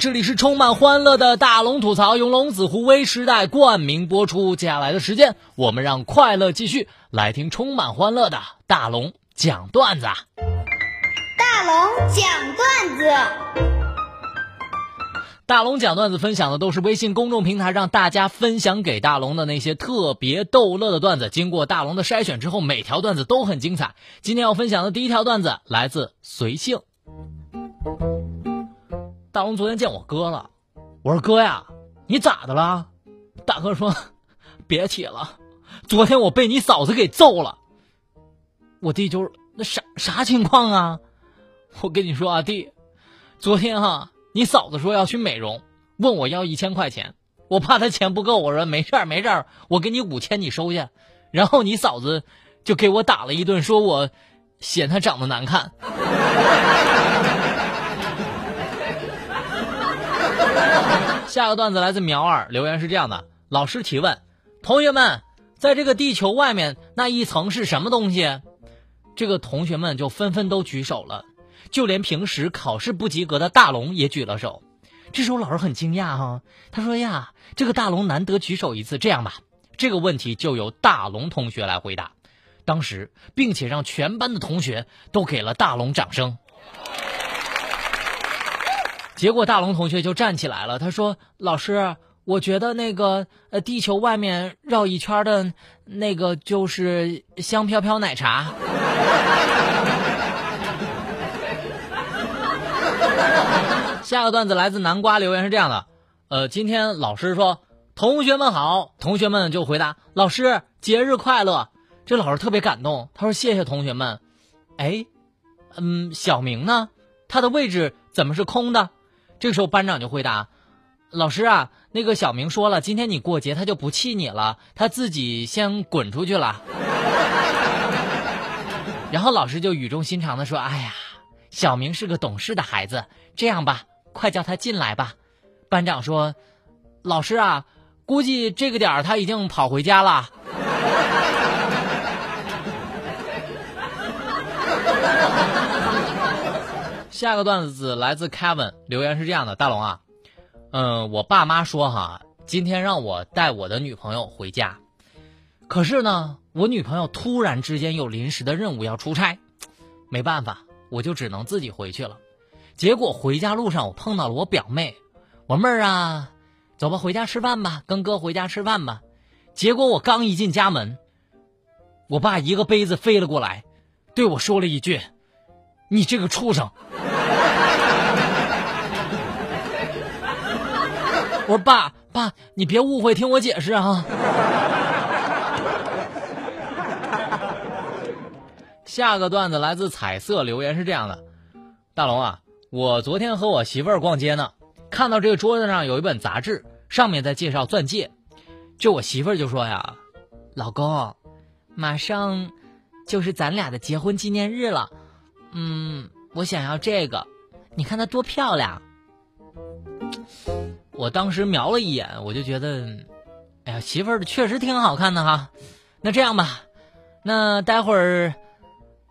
这里是充满欢乐的大龙吐槽，由龙子湖微时代冠名播出。接下来的时间，我们让快乐继续，来听充满欢乐的大龙讲段子。大龙讲段子。大龙讲段子分享的都是微信公众平台让大家分享给大龙的那些特别逗乐的段子。经过大龙的筛选之后，每条段子都很精彩。今天要分享的第一条段子来自随性。大龙昨天见我哥了，我说哥呀，你咋的了？大哥说，别提了，昨天我被你嫂子给揍了。我弟就是那啥啥情况啊？我跟你说啊，弟，昨天哈。你嫂子说要去美容，问我要一千块钱，我怕她钱不够，我说没事儿没事儿，我给你五千，你收下。然后你嫂子就给我打了一顿，说我嫌她长得难看。下个段子来自苗二，留言是这样的：老师提问，同学们，在这个地球外面那一层是什么东西？这个同学们就纷纷都举手了。就连平时考试不及格的大龙也举了手，这时候老师很惊讶哈，他说呀，这个大龙难得举手一次，这样吧，这个问题就由大龙同学来回答。当时，并且让全班的同学都给了大龙掌声。结果大龙同学就站起来了，他说：“老师，我觉得那个呃，地球外面绕一圈的那个就是香飘飘奶茶。”下个段子来自南瓜，留言是这样的：呃，今天老师说同学们好，同学们就回答老师节日快乐。这老师特别感动，他说谢谢同学们。哎，嗯，小明呢？他的位置怎么是空的？这个时候班长就回答老师啊，那个小明说了，今天你过节，他就不气你了，他自己先滚出去了。然后老师就语重心长的说：哎呀。小明是个懂事的孩子，这样吧，快叫他进来吧。班长说：“老师啊，估计这个点儿他已经跑回家了。”下个段子来自 Kevin，留言是这样的：大龙啊，嗯，我爸妈说哈，今天让我带我的女朋友回家，可是呢，我女朋友突然之间有临时的任务要出差，没办法。我就只能自己回去了，结果回家路上我碰到了我表妹，我妹儿啊，走吧，回家吃饭吧，跟哥回家吃饭吧。结果我刚一进家门，我爸一个杯子飞了过来，对我说了一句：“你这个畜生！”我说：“爸爸，你别误会，听我解释啊。”下个段子来自彩色留言是这样的：大龙啊，我昨天和我媳妇儿逛街呢，看到这个桌子上有一本杂志，上面在介绍钻戒。就我媳妇儿就说呀：“老公，马上就是咱俩的结婚纪念日了，嗯，我想要这个，你看它多漂亮。”我当时瞄了一眼，我就觉得，哎呀，媳妇儿确实挺好看的哈。那这样吧，那待会儿。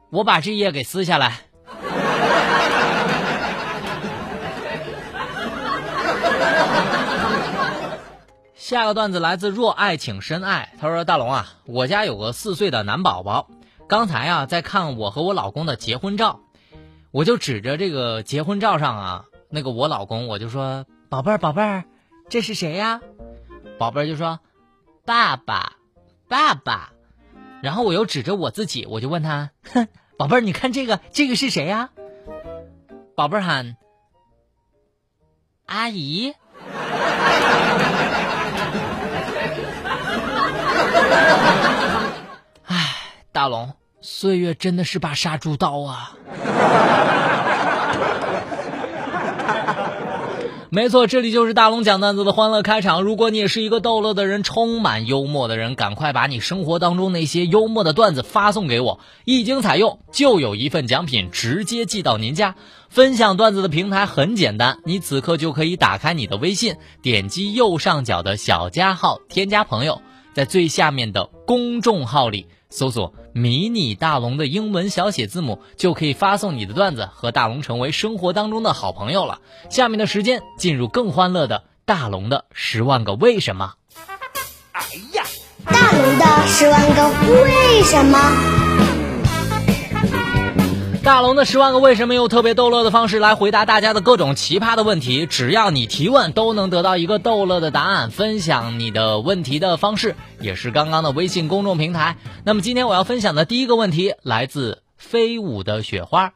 我把这页给撕下来。下个段子来自若爱请深爱，他说：“大龙啊，我家有个四岁的男宝宝，刚才啊在看我和我老公的结婚照，我就指着这个结婚照上啊那个我老公，我就说：宝贝儿，宝贝儿，这是谁呀？宝贝儿就说：爸爸，爸爸。”然后我又指着我自己，我就问他：“哼，宝贝儿，你看这个，这个是谁呀？”宝贝儿喊：“阿姨。”大龙，岁月真的是把杀猪刀啊！没错，这里就是大龙讲段子的欢乐开场。如果你也是一个逗乐的人，充满幽默的人，赶快把你生活当中那些幽默的段子发送给我，一经采用就有一份奖品直接寄到您家。分享段子的平台很简单，你此刻就可以打开你的微信，点击右上角的小加号，添加朋友，在最下面的公众号里。搜索“迷你大龙”的英文小写字母，就可以发送你的段子，和大龙成为生活当中的好朋友了。下面的时间进入更欢乐的大龙的十万个为什么。哎呀，大龙的十万个为什么。大龙的十万个为什么用特别逗乐的方式来回答大家的各种奇葩的问题，只要你提问，都能得到一个逗乐的答案。分享你的问题的方式也是刚刚的微信公众平台。那么今天我要分享的第一个问题来自飞舞的雪花。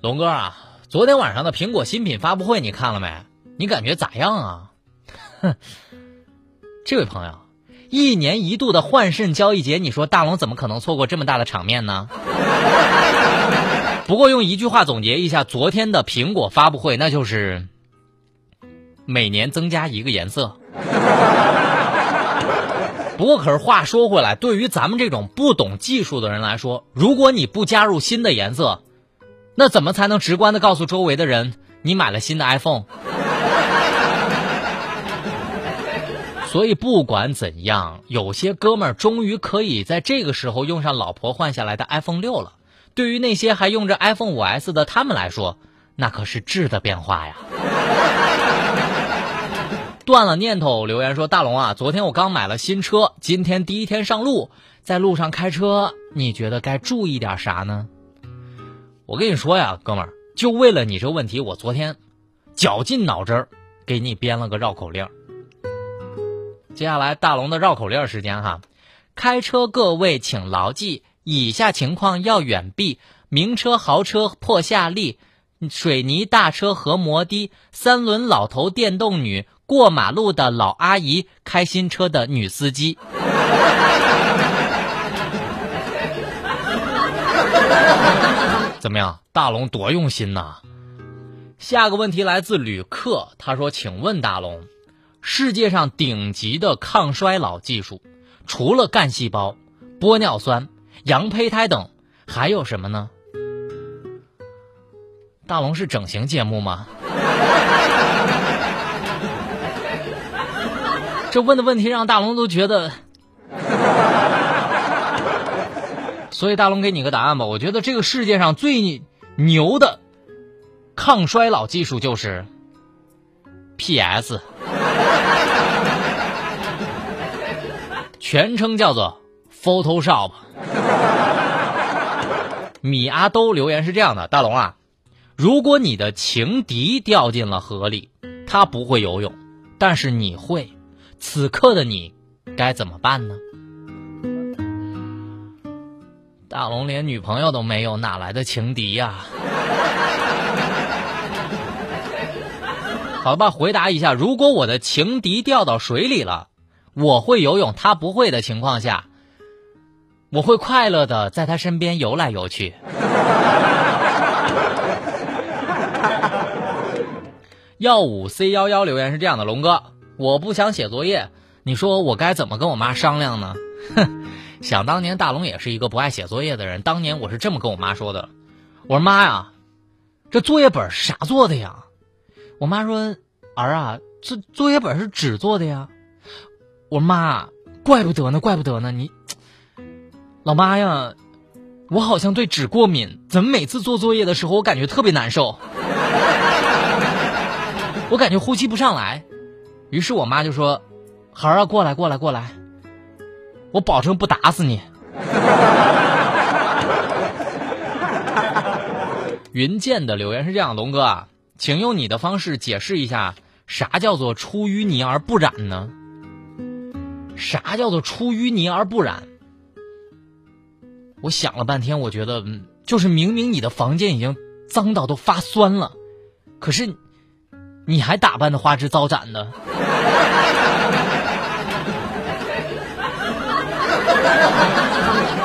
龙哥啊，昨天晚上的苹果新品发布会你看了没？你感觉咋样啊？哼，这位朋友。一年一度的换肾交易节，你说大龙怎么可能错过这么大的场面呢？不过用一句话总结一下昨天的苹果发布会，那就是每年增加一个颜色。不过可是话说回来，对于咱们这种不懂技术的人来说，如果你不加入新的颜色，那怎么才能直观的告诉周围的人你买了新的 iPhone？所以不管怎样，有些哥们儿终于可以在这个时候用上老婆换下来的 iPhone 六了。对于那些还用着 iPhone 五 S 的他们来说，那可是质的变化呀。断了念头留言说：“大龙啊，昨天我刚买了新车，今天第一天上路，在路上开车，你觉得该注意点啥呢？”我跟你说呀，哥们儿，就为了你这问题，我昨天绞尽脑汁儿给你编了个绕口令。接下来大龙的绕口令时间哈，开车各位请牢记，以下情况要远避：名车、豪车、破夏利、水泥大车和摩的、三轮老头、电动女、过马路的老阿姨、开新车的女司机。怎么样，大龙多用心呐！下个问题来自旅客，他说：“请问大龙。”世界上顶级的抗衰老技术，除了干细胞、玻尿酸、羊胚胎等，还有什么呢？大龙是整形节目吗？这问的问题让大龙都觉得，所以大龙给你个答案吧。我觉得这个世界上最牛的抗衰老技术就是 PS。全称叫做 Photoshop。米阿兜留言是这样的：大龙啊，如果你的情敌掉进了河里，他不会游泳，但是你会，此刻的你该怎么办呢？大龙连女朋友都没有，哪来的情敌呀？好吧，回答一下，如果我的情敌掉到水里了。我会游泳，他不会的情况下，我会快乐的在他身边游来游去。幺五 C 幺幺留言是这样的：龙哥，我不想写作业，你说我该怎么跟我妈商量呢？哼，想当年大龙也是一个不爱写作业的人，当年我是这么跟我妈说的：我说妈呀，这作业本啥做的呀？我妈说：儿啊，这作业本是纸做的呀。我妈，怪不得呢，怪不得呢！你，老妈呀，我好像对纸过敏，怎么每次做作业的时候，我感觉特别难受，我感觉呼吸不上来。于是我妈就说：“孩儿啊，过来，过来，过来，我保证不打死你。”云剑的留言是这样：龙哥啊，请用你的方式解释一下，啥叫做出淤泥而不染呢？啥叫做出淤泥而不染？我想了半天，我觉得就是明明你的房间已经脏到都发酸了，可是你还打扮的花枝招展的。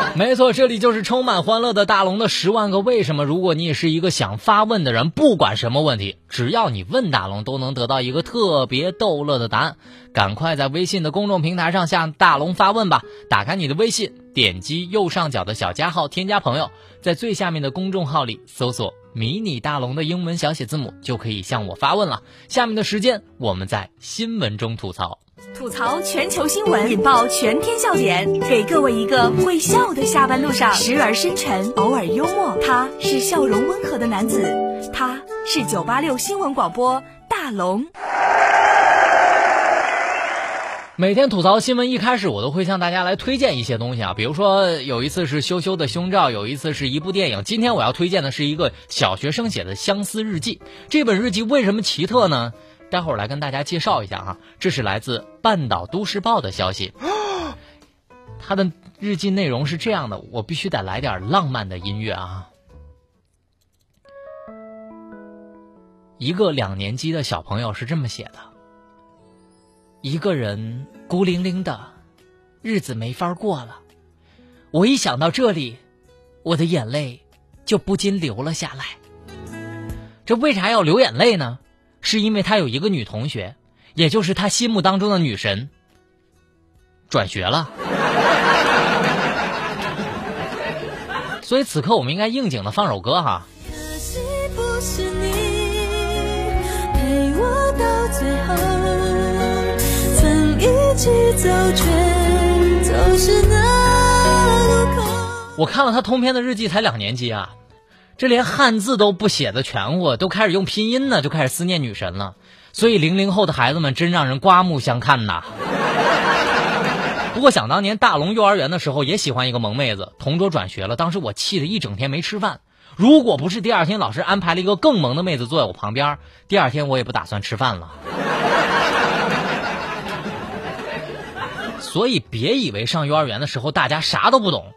没错，这里就是充满欢乐的大龙的十万个为什么。如果你也是一个想发问的人，不管什么问题，只要你问大龙，都能得到一个特别逗乐的答案。赶快在微信的公众平台上向大龙发问吧！打开你的微信，点击右上角的小加号，添加朋友，在最下面的公众号里搜索“迷你大龙”的英文小写字母，就可以向我发问了。下面的时间，我们在新闻中吐槽。吐槽全球新闻，引爆全天笑点，给各位一个会笑的下班路上，时而深沉，偶尔幽默。他是笑容温和的男子，他是九八六新闻广播大龙。每天吐槽新闻一开始，我都会向大家来推荐一些东西啊，比如说有一次是羞羞的胸罩，有一次是一部电影。今天我要推荐的是一个小学生写的相思日记。这本日记为什么奇特呢？待会儿来跟大家介绍一下哈，这是来自半岛都市报的消息。他的日记内容是这样的，我必须得来点浪漫的音乐啊。一个两年级的小朋友是这么写的：一个人孤零零的，日子没法过了。我一想到这里，我的眼泪就不禁流了下来。这为啥要流眼泪呢？是因为他有一个女同学，也就是他心目当中的女神，转学了。所以此刻我们应该应景的放首歌哈。我看了他通篇的日记，才两年级啊。这连汉字都不写的全乎，都开始用拼音呢，就开始思念女神了。所以零零后的孩子们真让人刮目相看呐。不过想当年大龙幼儿园的时候也喜欢一个萌妹子，同桌转学了，当时我气得一整天没吃饭。如果不是第二天老师安排了一个更萌的妹子坐在我旁边，第二天我也不打算吃饭了。所以别以为上幼儿园的时候大家啥都不懂。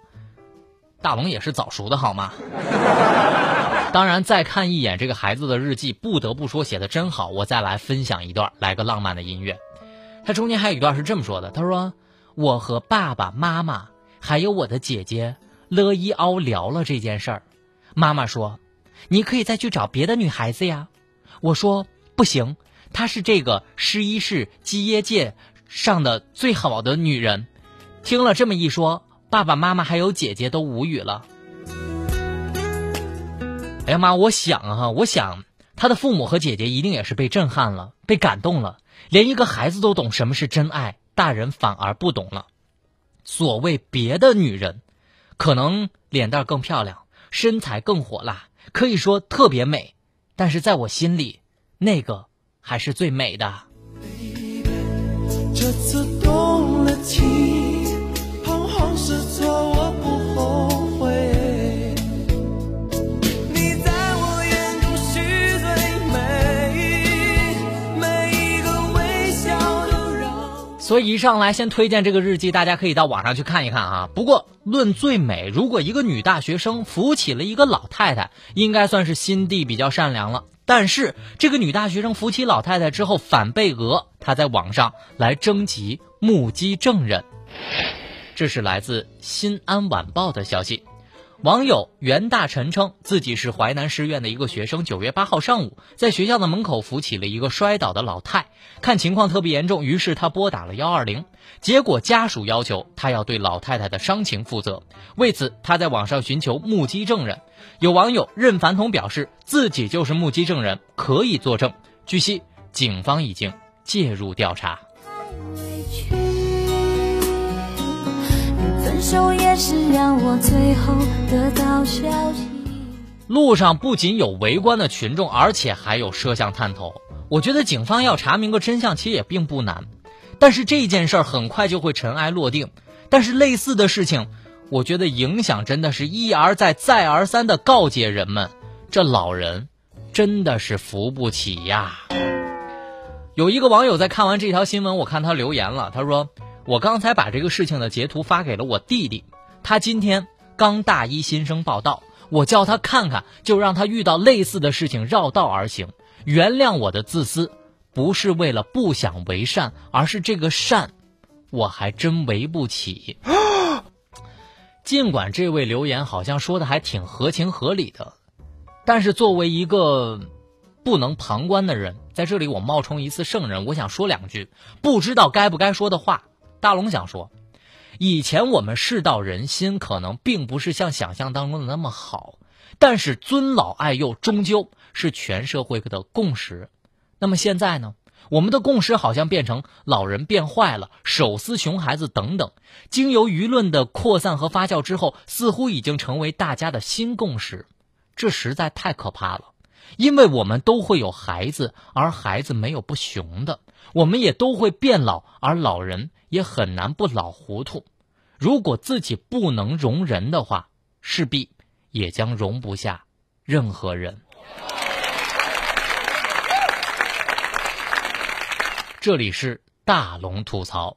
大龙也是早熟的好吗？当然，再看一眼这个孩子的日记，不得不说写的真好。我再来分享一段，来个浪漫的音乐。他中间还有一段是这么说的：“他说我和爸爸妈妈还有我的姐姐乐一凹聊了这件事儿。妈妈说，你可以再去找别的女孩子呀。我说不行，她是这个十一世基耶界上的最好的女人。听了这么一说。”爸爸妈妈还有姐姐都无语了。哎呀妈！我想啊，我想他的父母和姐姐一定也是被震撼了，被感动了。连一个孩子都懂什么是真爱，大人反而不懂了。所谓别的女人，可能脸蛋更漂亮，身材更火辣，可以说特别美，但是在我心里，那个还是最美的。这次动了情所以一上来先推荐这个日记，大家可以到网上去看一看啊。不过论最美，如果一个女大学生扶起了一个老太太，应该算是心地比较善良了。但是这个女大学生扶起老太太之后反被讹，她在网上来征集目击证人。这是来自《新安晚报》的消息。网友袁大臣称自己是淮南师院的一个学生。九月八号上午，在学校的门口扶起了一个摔倒的老太，看情况特别严重，于是他拨打了幺二零。结果家属要求他要对老太太的伤情负责，为此他在网上寻求目击证人。有网友任凡彤表示自己就是目击证人，可以作证。据悉，警方已经介入调查。也是让我最后得到消息。路上不仅有围观的群众，而且还有摄像探头。我觉得警方要查明个真相，其实也并不难。但是这件事儿很快就会尘埃落定。但是类似的事情，我觉得影响真的是一而再、再而三的告诫人们：这老人真的是扶不起呀。有一个网友在看完这条新闻，我看他留言了，他说。我刚才把这个事情的截图发给了我弟弟，他今天刚大一新生报道，我叫他看看，就让他遇到类似的事情绕道而行。原谅我的自私，不是为了不想为善，而是这个善，我还真为不起。尽管这位留言好像说的还挺合情合理的，但是作为一个不能旁观的人，在这里我冒充一次圣人，我想说两句不知道该不该说的话。大龙想说，以前我们世道人心可能并不是像想象当中的那么好，但是尊老爱幼终究是全社会的共识。那么现在呢？我们的共识好像变成老人变坏了、手撕熊孩子等等，经由舆论的扩散和发酵之后，似乎已经成为大家的新共识，这实在太可怕了。因为我们都会有孩子，而孩子没有不熊的；我们也都会变老，而老人也很难不老糊涂。如果自己不能容人的话，势必也将容不下任何人。这里是大龙吐槽，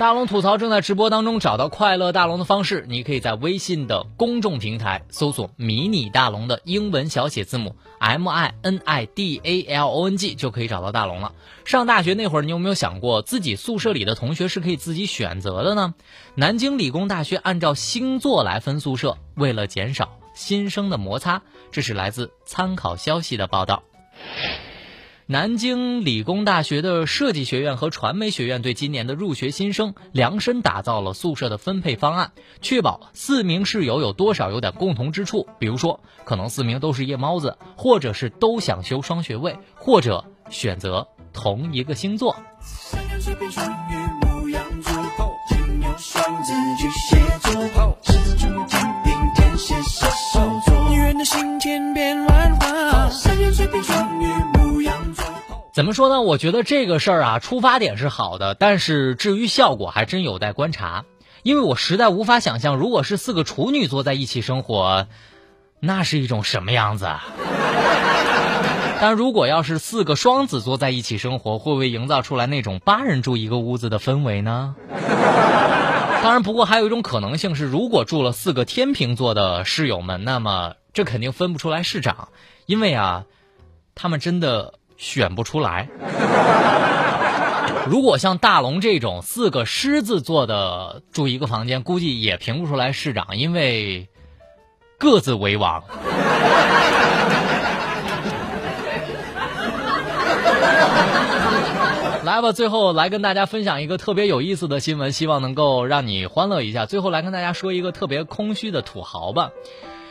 大龙吐槽正在直播当中，找到快乐大龙的方式，你可以在微信的公众平台搜索“迷你大龙”的英文小写字母 M I N I D A L O N G 就可以找到大龙了。上大学那会儿，你有没有想过自己宿舍里的同学是可以自己选择的呢？南京理工大学按照星座来分宿舍，为了减少新生的摩擦，这是来自参考消息的报道。南京理工大学的设计学院和传媒学院对今年的入学新生量身打造了宿舍的分配方案，确保四名室友有多少有点共同之处，比如说可能四名都是夜猫子，或者是都想修双学位，或者选择同一个星座。怎么说呢？我觉得这个事儿啊，出发点是好的，但是至于效果还真有待观察。因为我实在无法想象，如果是四个处女座在一起生活，那是一种什么样子。但如果要是四个双子座在一起生活，会不会营造出来那种八人住一个屋子的氛围呢？当然，不过还有一种可能性是，如果住了四个天秤座的室友们，那么这肯定分不出来市长，因为啊，他们真的。选不出来。如果像大龙这种四个狮子座的住一个房间，估计也评不出来市长，因为各自为王。来吧，最后来跟大家分享一个特别有意思的新闻，希望能够让你欢乐一下。最后来跟大家说一个特别空虚的土豪吧。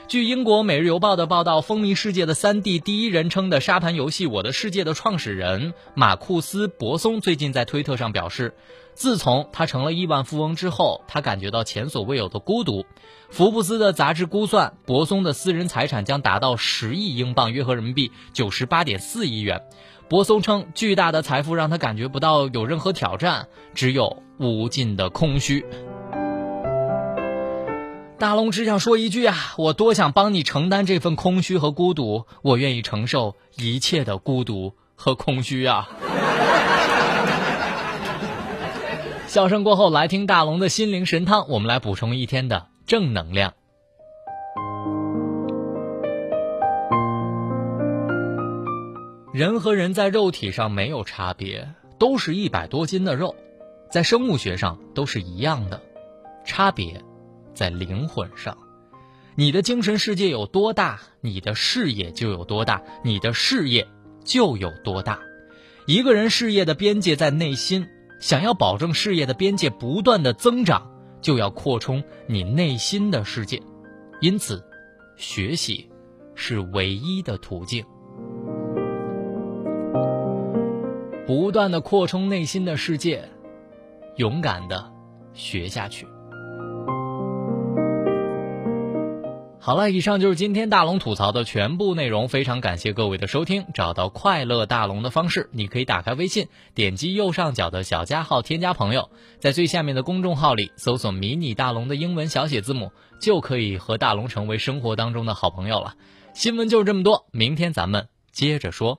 据英国《每日邮报》的报道，风靡世界的三 D 第一人称的沙盘游戏《我的世界》的创始人马库斯·博松最近在推特上表示，自从他成了亿万富翁之后，他感觉到前所未有的孤独。福布斯的杂志估算，博松的私人财产将达到十亿英镑，约合人民币九十八点四亿元。博松称，巨大的财富让他感觉不到有任何挑战，只有无尽的空虚。大龙只想说一句啊，我多想帮你承担这份空虚和孤独，我愿意承受一切的孤独和空虚啊！笑声过后，来听大龙的心灵神汤，我们来补充一天的正能量。人和人在肉体上没有差别，都是一百多斤的肉，在生物学上都是一样的，差别。在灵魂上，你的精神世界有多大，你的事业就有多大，你的事业就有多大。一个人事业的边界在内心，想要保证事业的边界不断的增长，就要扩充你内心的世界。因此，学习是唯一的途径。不断的扩充内心的世界，勇敢的学下去。好了，以上就是今天大龙吐槽的全部内容。非常感谢各位的收听。找到快乐大龙的方式，你可以打开微信，点击右上角的小加号，添加朋友，在最下面的公众号里搜索“迷你大龙”的英文小写字母，就可以和大龙成为生活当中的好朋友了。新闻就是这么多，明天咱们接着说。